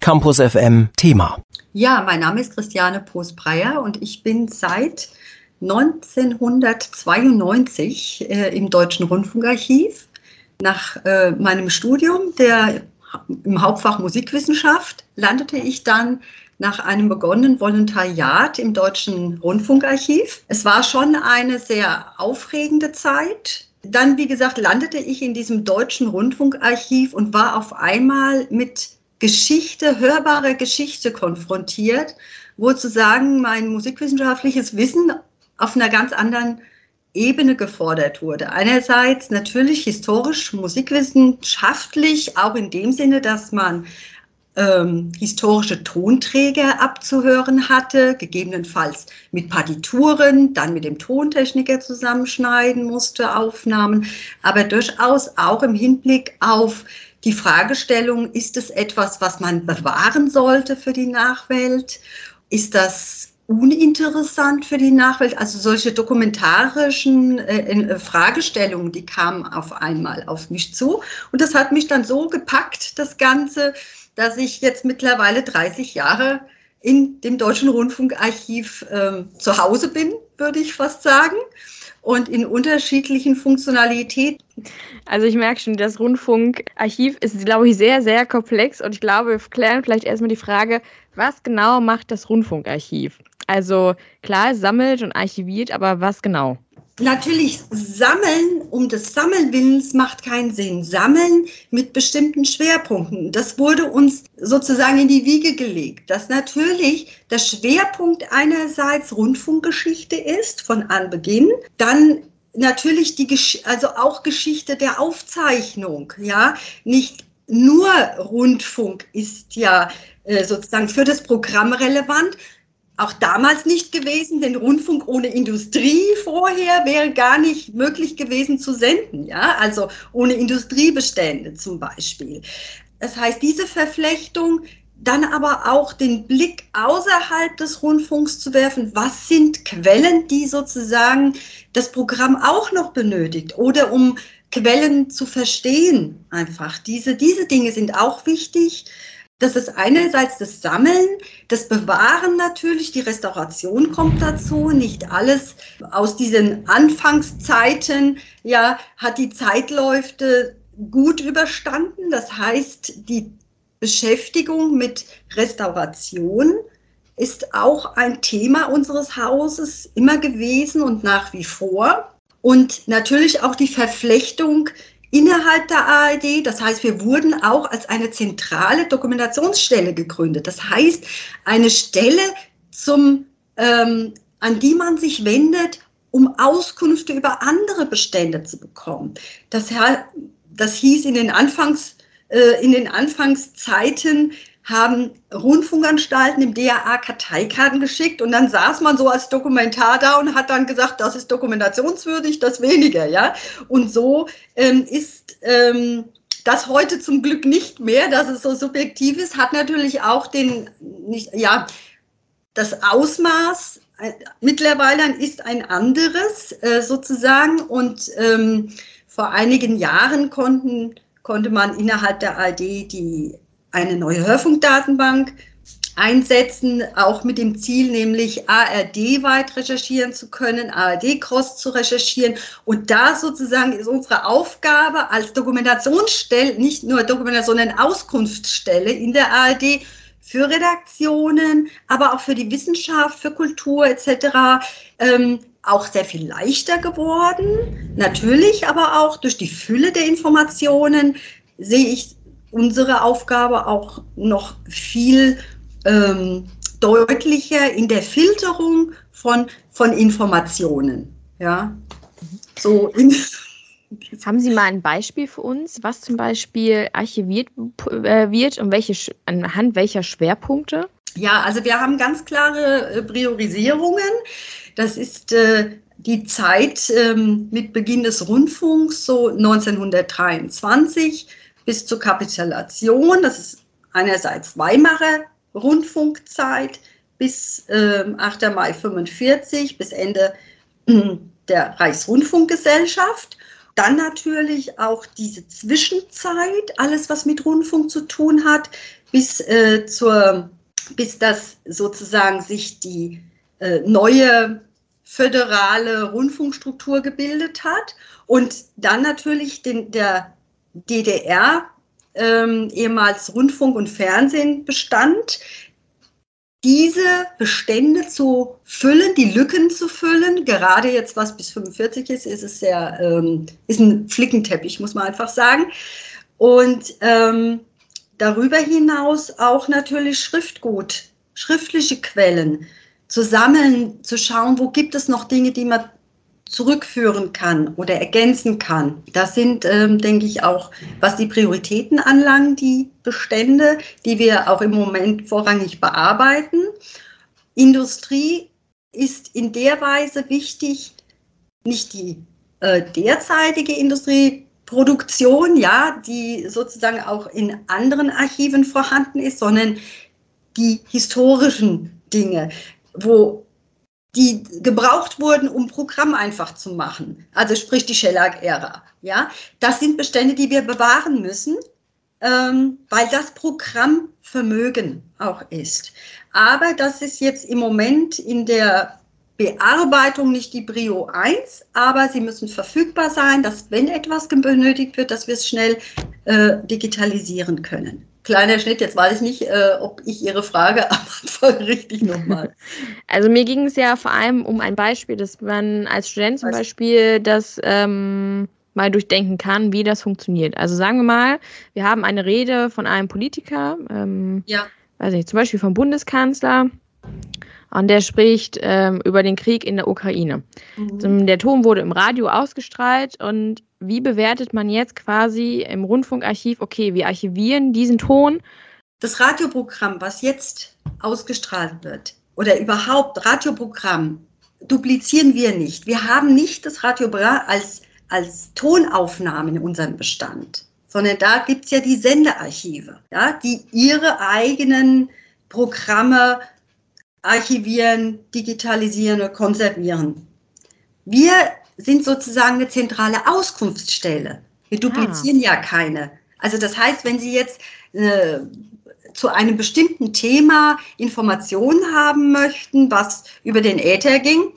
Campus FM Thema. Ja, mein Name ist Christiane Poos-Breyer und ich bin seit 1992 äh, im Deutschen Rundfunkarchiv. Nach äh, meinem Studium der, im Hauptfach Musikwissenschaft landete ich dann nach einem begonnenen Volontariat im Deutschen Rundfunkarchiv. Es war schon eine sehr aufregende Zeit. Dann, wie gesagt, landete ich in diesem Deutschen Rundfunkarchiv und war auf einmal mit Geschichte, hörbare Geschichte konfrontiert, wo zu sagen mein musikwissenschaftliches Wissen auf einer ganz anderen Ebene gefordert wurde. Einerseits natürlich historisch, musikwissenschaftlich, auch in dem Sinne, dass man ähm, historische Tonträger abzuhören hatte, gegebenenfalls mit Partituren, dann mit dem Tontechniker zusammenschneiden musste, Aufnahmen, aber durchaus auch im Hinblick auf die Fragestellung, ist es etwas, was man bewahren sollte für die Nachwelt? Ist das uninteressant für die Nachwelt? Also solche dokumentarischen äh, äh, Fragestellungen, die kamen auf einmal auf mich zu. Und das hat mich dann so gepackt, das Ganze, dass ich jetzt mittlerweile 30 Jahre in dem Deutschen Rundfunkarchiv äh, zu Hause bin, würde ich fast sagen und in unterschiedlichen Funktionalitäten. Also ich merke schon, das Rundfunkarchiv ist, glaube ich, sehr, sehr komplex und ich glaube, wir klären vielleicht erstmal die Frage, was genau macht das Rundfunkarchiv? Also klar, es sammelt und archiviert, aber was genau? Natürlich sammeln um des Sammelwillens macht keinen Sinn. Sammeln mit bestimmten Schwerpunkten. Das wurde uns sozusagen in die Wiege gelegt, dass natürlich der Schwerpunkt einerseits Rundfunkgeschichte ist von Anbeginn, dann natürlich die also auch Geschichte der Aufzeichnung, ja, nicht nur Rundfunk ist ja äh, sozusagen für das Programm relevant, auch damals nicht gewesen, denn Rundfunk ohne Industrie vorher wäre gar nicht möglich gewesen zu senden, ja, also ohne Industriebestände zum Beispiel. Das heißt, diese Verflechtung, dann aber auch den Blick außerhalb des Rundfunks zu werfen, was sind Quellen, die sozusagen das Programm auch noch benötigt oder um Quellen zu verstehen einfach. Diese, diese Dinge sind auch wichtig. Das ist einerseits das Sammeln, das Bewahren natürlich, die Restauration kommt dazu. Nicht alles aus diesen Anfangszeiten, ja, hat die Zeitläufe gut überstanden. Das heißt, die Beschäftigung mit Restauration ist auch ein Thema unseres Hauses immer gewesen und nach wie vor. Und natürlich auch die Verflechtung innerhalb der ARD. Das heißt, wir wurden auch als eine zentrale Dokumentationsstelle gegründet. Das heißt, eine Stelle, zum, ähm, an die man sich wendet, um Auskünfte über andere Bestände zu bekommen. Das, das hieß in den, Anfangs, äh, in den Anfangszeiten, haben Rundfunkanstalten im DAA Karteikarten geschickt und dann saß man so als Dokumentar da und hat dann gesagt, das ist dokumentationswürdig, das weniger, ja. Und so ähm, ist ähm, das heute zum Glück nicht mehr, dass es so subjektiv ist, hat natürlich auch den, nicht, ja, das Ausmaß äh, mittlerweile ist ein anderes äh, sozusagen und ähm, vor einigen Jahren konnten, konnte man innerhalb der ARD die eine neue Hörfunkdatenbank einsetzen, auch mit dem Ziel, nämlich ARD weit recherchieren zu können, ARD Cross zu recherchieren. Und da sozusagen ist unsere Aufgabe als Dokumentationsstelle, nicht nur Dokumentation, sondern Auskunftsstelle in der ARD für Redaktionen, aber auch für die Wissenschaft, für Kultur etc. Ähm, auch sehr viel leichter geworden. Natürlich, aber auch durch die Fülle der Informationen sehe ich unsere Aufgabe auch noch viel ähm, deutlicher in der Filterung von, von Informationen. Ja, so in Haben Sie mal ein Beispiel für uns, was zum Beispiel archiviert äh, wird und welche, anhand welcher Schwerpunkte? Ja, also wir haben ganz klare äh, Priorisierungen. Das ist äh, die Zeit ähm, mit Beginn des Rundfunks, so 1923 bis zur Kapitulation. Das ist einerseits Weimarer Rundfunkzeit bis äh, 8. Mai 45 bis Ende äh, der Reichsrundfunkgesellschaft. Dann natürlich auch diese Zwischenzeit, alles was mit Rundfunk zu tun hat, bis äh, zur, bis das sozusagen sich die äh, neue föderale Rundfunkstruktur gebildet hat und dann natürlich den, der DDR ähm, ehemals Rundfunk und Fernsehen bestand, diese Bestände zu füllen, die Lücken zu füllen. Gerade jetzt, was bis 45 ist, ist es sehr, ähm, ist ein Flickenteppich, muss man einfach sagen. Und ähm, darüber hinaus auch natürlich Schriftgut, schriftliche Quellen zu sammeln, zu schauen, wo gibt es noch Dinge, die man zurückführen kann oder ergänzen kann. Das sind, ähm, denke ich, auch, was die Prioritäten anlangt, die Bestände, die wir auch im Moment vorrangig bearbeiten. Industrie ist in der Weise wichtig, nicht die äh, derzeitige Industrieproduktion, ja, die sozusagen auch in anderen Archiven vorhanden ist, sondern die historischen Dinge, wo die gebraucht wurden, um Programm einfach zu machen. Also sprich die Shellac-Ära. Ja, das sind Bestände, die wir bewahren müssen, ähm, weil das Programmvermögen auch ist. Aber das ist jetzt im Moment in der Bearbeitung nicht die Brio 1, aber sie müssen verfügbar sein, dass wenn etwas benötigt wird, dass wir es schnell äh, digitalisieren können kleiner Schnitt. Jetzt weiß ich nicht, äh, ob ich Ihre Frage am Anfang richtig nochmal. Also mir ging es ja vor allem um ein Beispiel, dass man als Student zum Beispiel das ähm, mal durchdenken kann, wie das funktioniert. Also sagen wir mal, wir haben eine Rede von einem Politiker, ähm, ja. weiß nicht, zum Beispiel vom Bundeskanzler. Und der spricht ähm, über den Krieg in der Ukraine. Mhm. Der Ton wurde im Radio ausgestrahlt und wie bewertet man jetzt quasi im Rundfunkarchiv, okay, wir archivieren diesen Ton? Das Radioprogramm, was jetzt ausgestrahlt wird, oder überhaupt Radioprogramm, duplizieren wir nicht. Wir haben nicht das Radioprogramm als, als Tonaufnahme in unserem Bestand, sondern da gibt es ja die Sendearchive, ja, die ihre eigenen Programme archivieren, digitalisieren oder konservieren. Wir sind sozusagen eine zentrale Auskunftsstelle. Wir ah. duplizieren ah. ja keine. Also das heißt, wenn Sie jetzt äh, zu einem bestimmten Thema Informationen haben möchten, was über den Äther ging,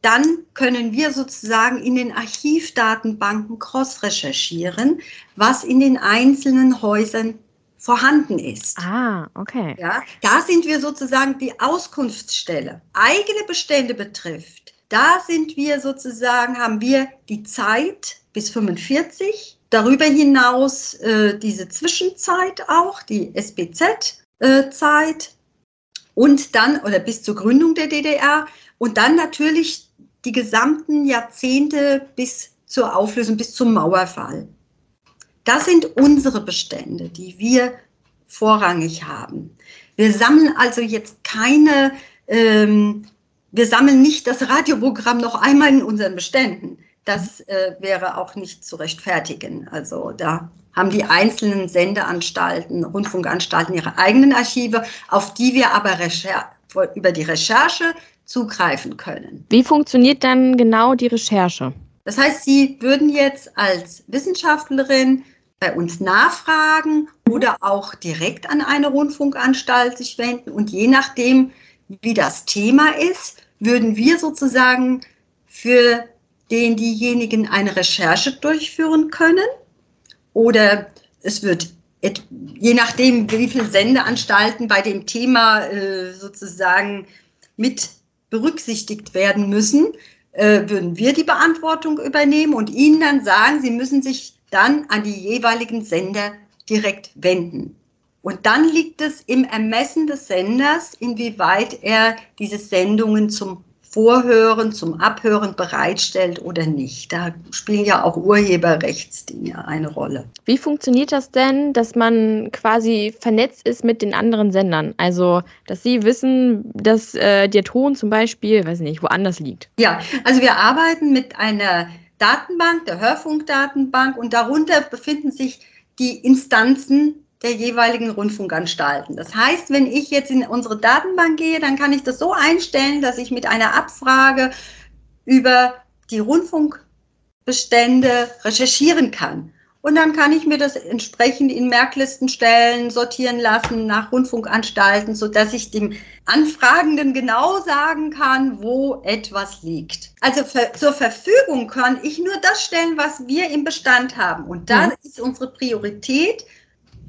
dann können wir sozusagen in den Archivdatenbanken cross-recherchieren, was in den einzelnen Häusern vorhanden ist. Ah, okay. Ja, da sind wir sozusagen die Auskunftsstelle. Eigene Bestände betrifft, da sind wir sozusagen, haben wir die Zeit bis 45, darüber hinaus äh, diese Zwischenzeit auch, die SBZ-Zeit äh, und dann, oder bis zur Gründung der DDR und dann natürlich die gesamten Jahrzehnte bis zur Auflösung, bis zum Mauerfall. Das sind unsere Bestände, die wir vorrangig haben. Wir sammeln also jetzt keine ähm, wir sammeln nicht das Radioprogramm noch einmal in unseren Beständen. Das äh, wäre auch nicht zu rechtfertigen. Also da haben die einzelnen Sendeanstalten, Rundfunkanstalten ihre eigenen Archive, auf die wir aber Recher über die Recherche zugreifen können. Wie funktioniert dann genau die Recherche? Das heißt, Sie würden jetzt als Wissenschaftlerin bei uns nachfragen oder auch direkt an eine Rundfunkanstalt sich wenden. Und je nachdem, wie das Thema ist, würden wir sozusagen für den diejenigen eine Recherche durchführen können. Oder es wird je nachdem, wie viele Sendeanstalten bei dem Thema äh, sozusagen mit berücksichtigt werden müssen, äh, würden wir die Beantwortung übernehmen und Ihnen dann sagen, Sie müssen sich dann an die jeweiligen Sender direkt wenden. Und dann liegt es im Ermessen des Senders, inwieweit er diese Sendungen zum Vorhören, zum Abhören bereitstellt oder nicht. Da spielen ja auch Urheberrechtsdinge eine Rolle. Wie funktioniert das denn, dass man quasi vernetzt ist mit den anderen Sendern? Also, dass Sie wissen, dass äh, der Ton zum Beispiel, weiß nicht, woanders liegt. Ja, also wir arbeiten mit einer Datenbank, der Hörfunkdatenbank, und darunter befinden sich die Instanzen der jeweiligen Rundfunkanstalten. Das heißt, wenn ich jetzt in unsere Datenbank gehe, dann kann ich das so einstellen, dass ich mit einer Abfrage über die Rundfunkbestände recherchieren kann. Und dann kann ich mir das entsprechend in Merklisten stellen, sortieren lassen nach Rundfunkanstalten, sodass ich dem Anfragenden genau sagen kann, wo etwas liegt. Also zur Verfügung kann ich nur das stellen, was wir im Bestand haben. Und da mhm. ist unsere Priorität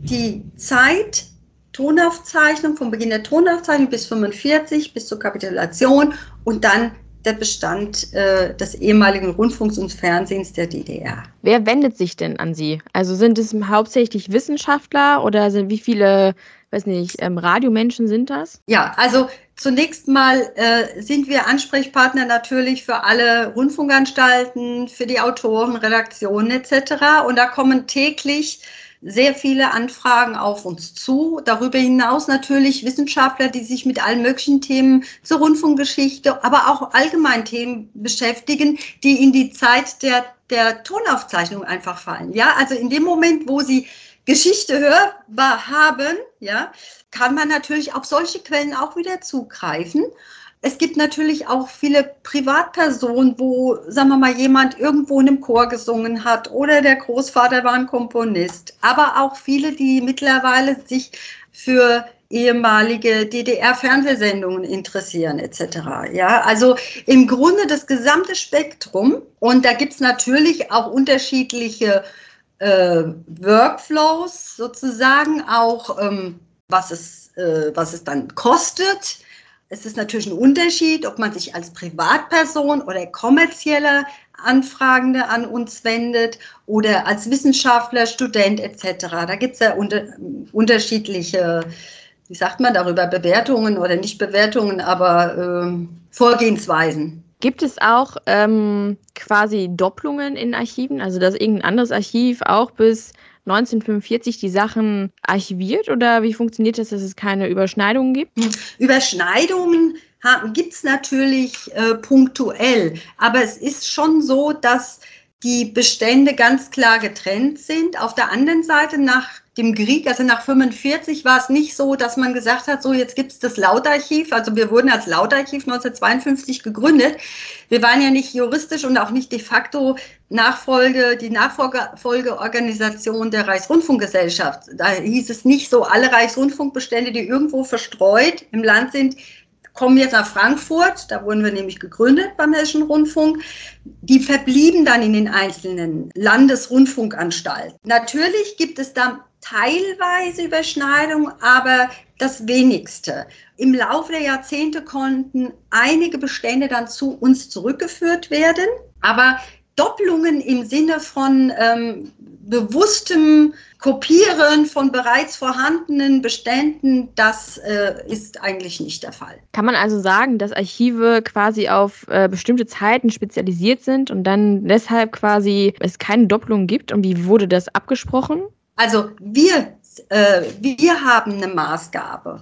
die Zeit, Tonaufzeichnung, vom Beginn der Tonaufzeichnung bis 45, bis zur Kapitulation und dann der Bestand äh, des ehemaligen Rundfunks und Fernsehens der DDR. Wer wendet sich denn an Sie? Also sind es hauptsächlich Wissenschaftler oder sind wie viele, weiß nicht, ähm, Radiomenschen sind das? Ja, also zunächst mal äh, sind wir Ansprechpartner natürlich für alle Rundfunkanstalten, für die Autoren, Redaktionen etc. Und da kommen täglich sehr viele Anfragen auf uns zu. Darüber hinaus natürlich Wissenschaftler, die sich mit allen möglichen Themen zur Rundfunkgeschichte, aber auch allgemein Themen beschäftigen, die in die Zeit der, der Tonaufzeichnung einfach fallen. Ja, also in dem Moment, wo sie Geschichte hörbar haben, ja, kann man natürlich auf solche Quellen auch wieder zugreifen. Es gibt natürlich auch viele Privatpersonen, wo, sagen wir mal, jemand irgendwo in einem Chor gesungen hat oder der Großvater war ein Komponist. Aber auch viele, die mittlerweile sich für ehemalige DDR-Fernsehsendungen interessieren etc. Ja, also im Grunde das gesamte Spektrum. Und da gibt es natürlich auch unterschiedliche äh, Workflows sozusagen, auch ähm, was, es, äh, was es dann kostet es ist natürlich ein Unterschied, ob man sich als Privatperson oder kommerzieller Anfragende an uns wendet oder als Wissenschaftler, Student etc. Da gibt es ja unter, unterschiedliche, wie sagt man darüber, Bewertungen oder nicht Bewertungen, aber äh, Vorgehensweisen. Gibt es auch ähm, quasi Doppelungen in Archiven, also dass irgendein anderes Archiv auch bis 1945 die Sachen archiviert oder wie funktioniert das, dass es keine Überschneidungen gibt? Überschneidungen gibt es natürlich äh, punktuell, aber es ist schon so, dass die Bestände ganz klar getrennt sind. Auf der anderen Seite nach dem Krieg, also nach 45 war es nicht so, dass man gesagt hat, so jetzt gibt es das Lautarchiv. Also wir wurden als Lautarchiv 1952 gegründet. Wir waren ja nicht juristisch und auch nicht de facto Nachfolge, die Nachfolgeorganisation der Reichsrundfunkgesellschaft. Da hieß es nicht so, alle Reichsrundfunkbestände, die irgendwo verstreut im Land sind, kommen jetzt nach Frankfurt, da wurden wir nämlich gegründet beim Hessischen Rundfunk. Die verblieben dann in den einzelnen Landesrundfunkanstalten. Natürlich gibt es da teilweise Überschneidung, aber das wenigste. Im Laufe der Jahrzehnte konnten einige Bestände dann zu uns zurückgeführt werden, aber Doppelungen im Sinne von ähm, bewusstem Kopieren von bereits vorhandenen Beständen, das äh, ist eigentlich nicht der Fall. Kann man also sagen, dass Archive quasi auf äh, bestimmte Zeiten spezialisiert sind und dann deshalb quasi es keine Doppelung gibt? Und wie wurde das abgesprochen? Also wir, äh, wir haben eine Maßgabe.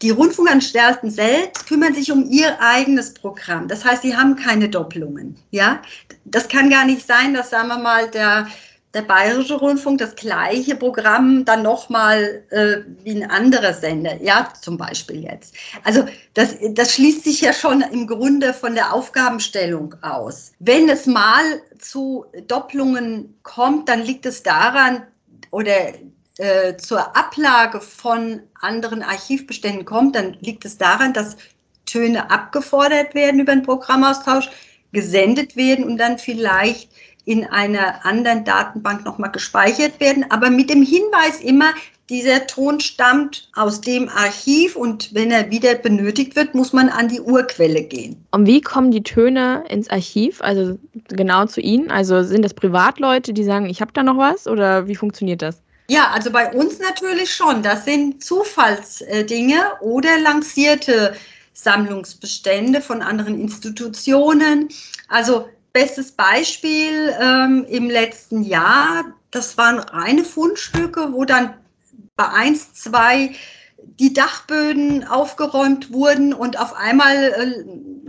Die Rundfunkanstalten selbst kümmern sich um ihr eigenes Programm. Das heißt, sie haben keine Doppelungen. Ja, das kann gar nicht sein, dass sagen wir mal der der Bayerische Rundfunk das gleiche Programm dann nochmal äh, wie ein anderer Sender, ja, zum Beispiel jetzt. Also das, das schließt sich ja schon im Grunde von der Aufgabenstellung aus. Wenn es mal zu Doppelungen kommt, dann liegt es daran, oder äh, zur Ablage von anderen Archivbeständen kommt, dann liegt es daran, dass Töne abgefordert werden über einen Programmaustausch, gesendet werden und dann vielleicht in einer anderen Datenbank nochmal gespeichert werden, aber mit dem Hinweis immer, dieser Ton stammt aus dem Archiv und wenn er wieder benötigt wird, muss man an die Urquelle gehen. Und wie kommen die Töne ins Archiv, also genau zu Ihnen? Also sind das Privatleute, die sagen, ich habe da noch was oder wie funktioniert das? Ja, also bei uns natürlich schon. Das sind Zufallsdinge oder lancierte Sammlungsbestände von anderen Institutionen. Also Bestes Beispiel ähm, im letzten Jahr, das waren reine Fundstücke, wo dann bei eins, zwei die Dachböden aufgeräumt wurden und auf einmal äh,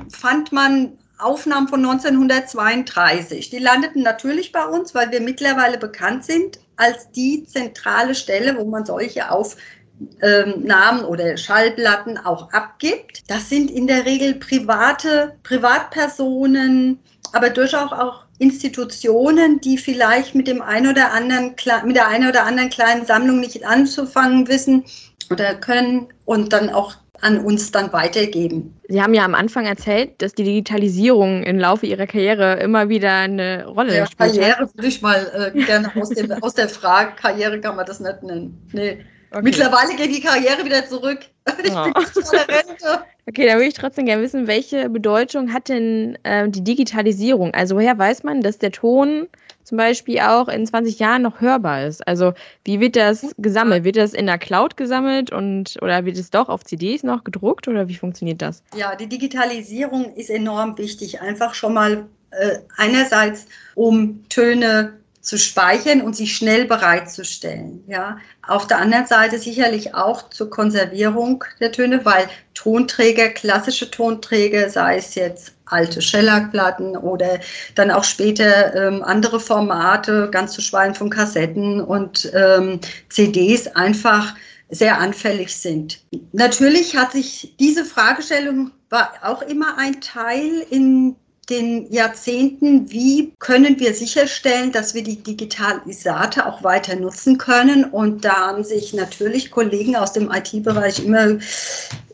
fand man Aufnahmen von 1932. Die landeten natürlich bei uns, weil wir mittlerweile bekannt sind als die zentrale Stelle, wo man solche Aufnahmen oder Schallplatten auch abgibt. Das sind in der Regel private Privatpersonen, aber durchaus auch Institutionen, die vielleicht mit dem einen oder anderen mit der einen oder anderen kleinen Sammlung nicht anzufangen wissen oder können und dann auch an uns dann weitergeben. Sie haben ja am Anfang erzählt, dass die Digitalisierung im Laufe Ihrer Karriere immer wieder eine Rolle ja, spielt. Karriere würde ich mal äh, gerne aus, dem, aus der Frage, Karriere kann man das nicht nennen. Nee. Okay. Mittlerweile geht die Karriere wieder zurück. Ich oh. bin nicht der Rente. Okay, da würde ich trotzdem gerne wissen, welche Bedeutung hat denn äh, die Digitalisierung? Also woher weiß man, dass der Ton zum Beispiel auch in 20 Jahren noch hörbar ist? Also wie wird das gesammelt? Wird das in der Cloud gesammelt und oder wird es doch auf CDs noch gedruckt oder wie funktioniert das? Ja, die Digitalisierung ist enorm wichtig. Einfach schon mal äh, einerseits, um Töne zu speichern und sie schnell bereitzustellen. Ja. Auf der anderen Seite sicherlich auch zur Konservierung der Töne, weil Tonträger, klassische Tonträger, sei es jetzt alte Schellackplatten oder dann auch später ähm, andere Formate, ganz zu schweigen von Kassetten und ähm, CDs einfach sehr anfällig sind. Natürlich hat sich diese Fragestellung war auch immer ein Teil in den Jahrzehnten, wie können wir sicherstellen, dass wir die Digitalisate auch weiter nutzen können. Und da haben sich natürlich Kollegen aus dem IT-Bereich immer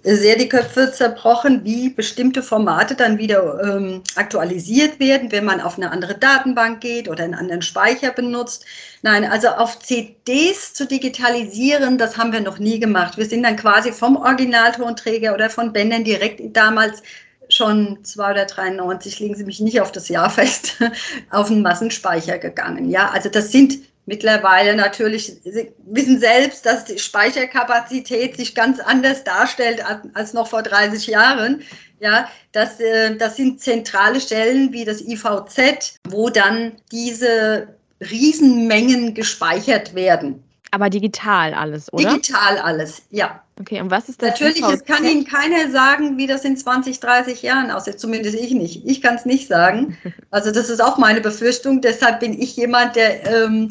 sehr die Köpfe zerbrochen, wie bestimmte Formate dann wieder ähm, aktualisiert werden, wenn man auf eine andere Datenbank geht oder einen anderen Speicher benutzt. Nein, also auf CDs zu digitalisieren, das haben wir noch nie gemacht. Wir sind dann quasi vom Originaltonträger oder von Bändern direkt damals schon 2 oder 93, legen Sie mich nicht auf das Jahr fest, auf den Massenspeicher gegangen. Ja, also das sind mittlerweile natürlich, Sie wissen selbst, dass die Speicherkapazität sich ganz anders darstellt als noch vor 30 Jahren. Ja, das, äh, das sind zentrale Stellen wie das IVZ, wo dann diese Riesenmengen gespeichert werden. Aber digital alles, oder? Digital alles, ja. Okay, und was ist das? Natürlich, es kann Ihnen keiner sagen, wie das in 20, 30 Jahren aussieht. Zumindest ich nicht. Ich kann es nicht sagen. Also das ist auch meine Befürchtung. Deshalb bin ich jemand, der ähm,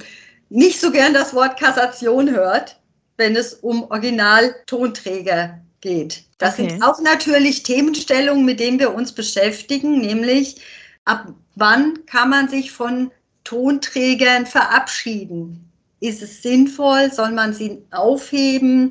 nicht so gern das Wort Kassation hört, wenn es um Originaltonträger geht. Das okay. sind auch natürlich Themenstellungen, mit denen wir uns beschäftigen, nämlich ab wann kann man sich von Tonträgern verabschieden? Ist es sinnvoll? Soll man sie aufheben?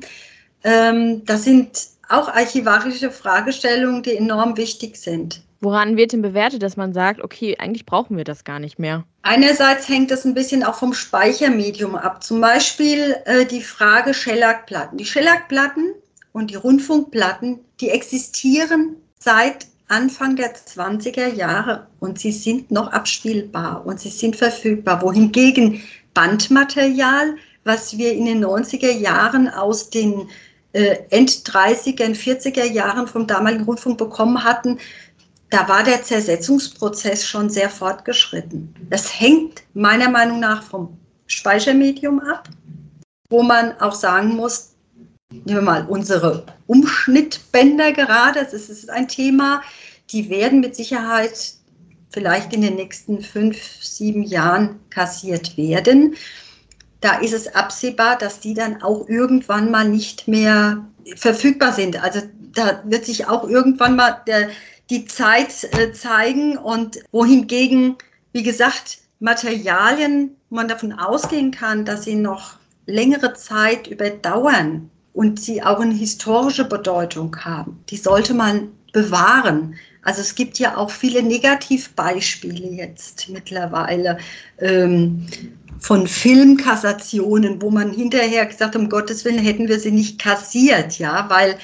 Ähm, das sind auch archivarische Fragestellungen, die enorm wichtig sind. Woran wird denn bewertet, dass man sagt, okay, eigentlich brauchen wir das gar nicht mehr? Einerseits hängt das ein bisschen auch vom Speichermedium ab. Zum Beispiel äh, die Frage Schellackplatten. Die Schellackplatten und die Rundfunkplatten, die existieren seit Anfang der 20er Jahre und sie sind noch abspielbar und sie sind verfügbar. Wohingegen Bandmaterial, was wir in den 90er Jahren aus den äh, End-30er, 40er Jahren vom damaligen Rundfunk bekommen hatten, da war der Zersetzungsprozess schon sehr fortgeschritten. Das hängt meiner Meinung nach vom Speichermedium ab, wo man auch sagen muss, nehmen wir mal unsere Umschnittbänder gerade, das ist ein Thema, die werden mit Sicherheit vielleicht in den nächsten fünf, sieben Jahren kassiert werden. Da ist es absehbar, dass die dann auch irgendwann mal nicht mehr verfügbar sind. Also da wird sich auch irgendwann mal der, die Zeit äh, zeigen und wohingegen, wie gesagt, Materialien, man davon ausgehen kann, dass sie noch längere Zeit überdauern und sie auch eine historische Bedeutung haben. Die sollte man bewahren. Also es gibt ja auch viele Negativbeispiele jetzt mittlerweile ähm, von Filmkassationen, wo man hinterher gesagt um Gottes Willen hätten wir sie nicht kassiert, ja, weil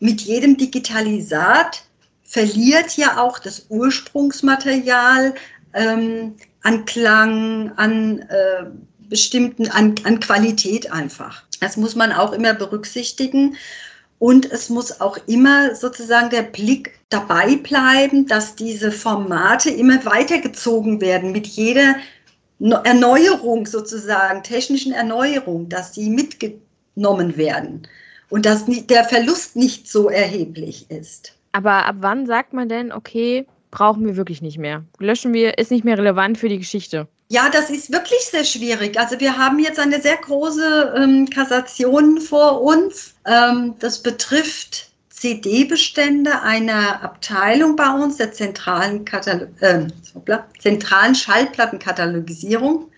mit jedem Digitalisat verliert ja auch das Ursprungsmaterial ähm, an Klang, an äh, bestimmten, an, an Qualität einfach. Das muss man auch immer berücksichtigen. Und es muss auch immer sozusagen der Blick dabei bleiben, dass diese Formate immer weitergezogen werden mit jeder Erneuerung sozusagen, technischen Erneuerung, dass sie mitgenommen werden und dass der Verlust nicht so erheblich ist. Aber ab wann sagt man denn, okay, brauchen wir wirklich nicht mehr? Löschen wir, ist nicht mehr relevant für die Geschichte? Ja, das ist wirklich sehr schwierig. Also wir haben jetzt eine sehr große ähm, Kassation vor uns. Ähm, das betrifft CD-Bestände einer Abteilung bei uns, der zentralen, Katal äh, zentralen Schallplattenkatalogisierung.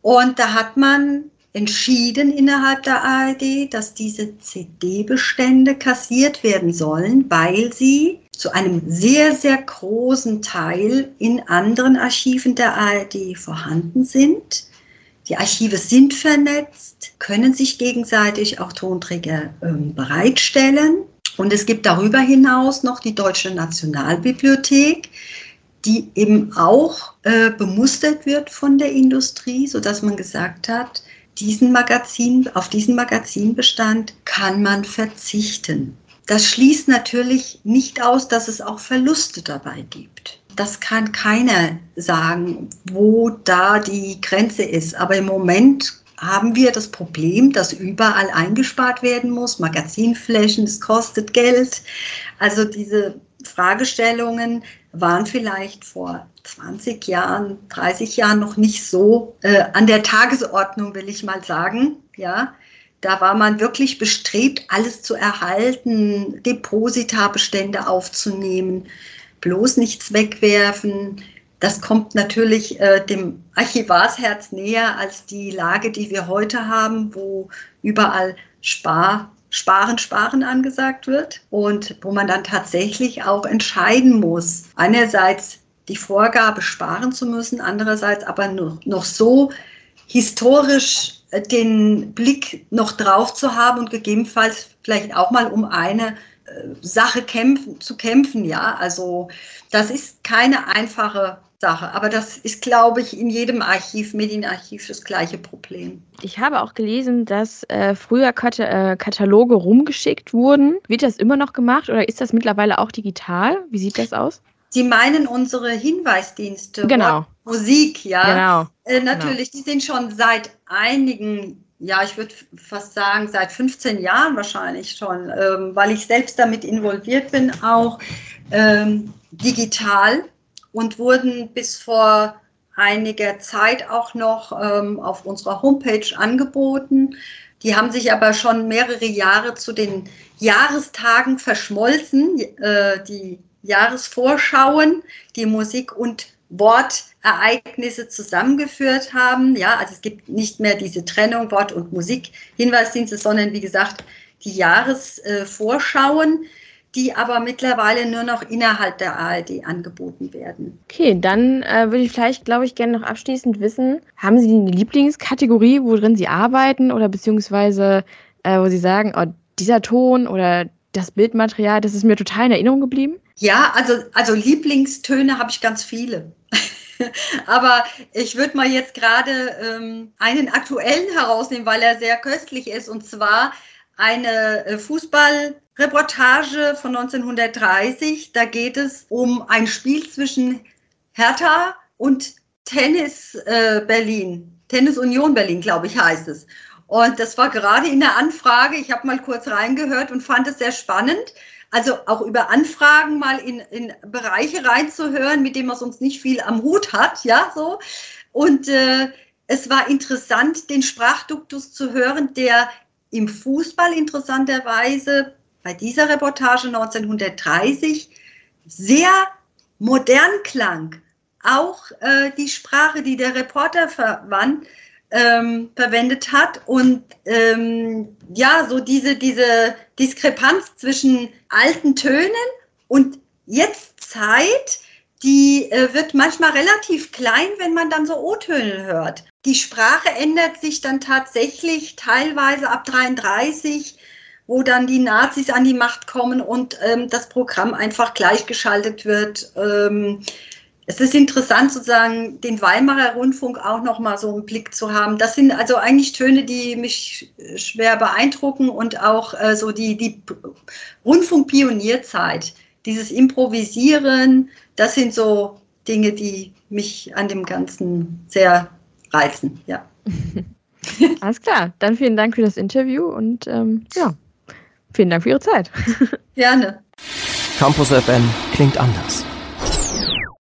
Und da hat man entschieden innerhalb der ARD, dass diese CD-Bestände kassiert werden sollen, weil sie zu einem sehr, sehr großen Teil in anderen Archiven der ARD vorhanden sind. Die Archive sind vernetzt, können sich gegenseitig auch Tonträger äh, bereitstellen. Und es gibt darüber hinaus noch die Deutsche Nationalbibliothek, die eben auch äh, bemustert wird von der Industrie, sodass man gesagt hat, diesen Magazin, auf diesen Magazinbestand kann man verzichten. Das schließt natürlich nicht aus, dass es auch Verluste dabei gibt. Das kann keiner sagen, wo da die Grenze ist. Aber im Moment haben wir das Problem, dass überall eingespart werden muss. Magazinflächen, es kostet Geld. Also diese Fragestellungen waren vielleicht vor 20 Jahren, 30 Jahren noch nicht so äh, an der Tagesordnung, will ich mal sagen. Ja, da war man wirklich bestrebt, alles zu erhalten, Depositabestände aufzunehmen, bloß nichts wegwerfen. Das kommt natürlich äh, dem Archivarsherz näher als die Lage, die wir heute haben, wo überall Spar Sparen, Sparen angesagt wird und wo man dann tatsächlich auch entscheiden muss. Einerseits die Vorgabe sparen zu müssen, andererseits aber noch, noch so historisch äh, den Blick noch drauf zu haben und gegebenenfalls vielleicht auch mal um eine äh, Sache kämpfen, zu kämpfen. Ja, also das ist keine einfache Sache. Aber das ist, glaube ich, in jedem Archiv, Medienarchiv, das gleiche Problem. Ich habe auch gelesen, dass äh, früher Kat äh, Kataloge rumgeschickt wurden. Wird das immer noch gemacht oder ist das mittlerweile auch digital? Wie sieht das aus? Sie meinen unsere Hinweisdienste, genau. Musik, ja. Genau. Äh, natürlich, genau. die sind schon seit einigen, ja, ich würde fast sagen, seit 15 Jahren wahrscheinlich schon, ähm, weil ich selbst damit involviert bin, auch ähm, digital und wurden bis vor einiger Zeit auch noch ähm, auf unserer Homepage angeboten. Die haben sich aber schon mehrere Jahre zu den Jahrestagen verschmolzen, äh, die Jahresvorschauen, die Musik und Wortereignisse zusammengeführt haben. Ja, also es gibt nicht mehr diese Trennung Wort- und Musik-Hinweisdienste, sondern wie gesagt die Jahresvorschauen, die aber mittlerweile nur noch innerhalb der ARD angeboten werden. Okay, dann äh, würde ich vielleicht, glaube ich, gerne noch abschließend wissen, haben Sie eine Lieblingskategorie, worin Sie arbeiten oder beziehungsweise äh, wo Sie sagen, oh, dieser Ton oder das Bildmaterial, das ist mir total in Erinnerung geblieben? Ja, also, also Lieblingstöne habe ich ganz viele. Aber ich würde mal jetzt gerade ähm, einen aktuellen herausnehmen, weil er sehr köstlich ist. Und zwar eine äh, Fußballreportage von 1930. Da geht es um ein Spiel zwischen Hertha und Tennis äh, Berlin. Tennis Union Berlin, glaube ich, heißt es. Und das war gerade in der Anfrage. Ich habe mal kurz reingehört und fand es sehr spannend. Also auch über Anfragen mal in, in Bereiche reinzuhören, mit denen man sonst nicht viel am Hut hat, ja, so. Und äh, es war interessant, den Sprachduktus zu hören, der im Fußball interessanterweise bei dieser Reportage 1930 sehr modern klang. Auch äh, die Sprache, die der Reporter verwandt, ähm, verwendet hat und ähm, ja, so diese, diese Diskrepanz zwischen alten Tönen und jetzt Zeit, die äh, wird manchmal relativ klein, wenn man dann so O-Töne hört. Die Sprache ändert sich dann tatsächlich teilweise ab 33, wo dann die Nazis an die Macht kommen und ähm, das Programm einfach gleichgeschaltet wird. Ähm, es ist interessant sozusagen, den Weimarer Rundfunk auch noch mal so im Blick zu haben. Das sind also eigentlich Töne, die mich schwer beeindrucken und auch äh, so die, die Rundfunkpionierzeit, dieses Improvisieren, das sind so Dinge, die mich an dem Ganzen sehr reizen. Ja. Alles klar, dann vielen Dank für das Interview und ähm, ja, vielen Dank für Ihre Zeit. Gerne. Campus FM klingt anders.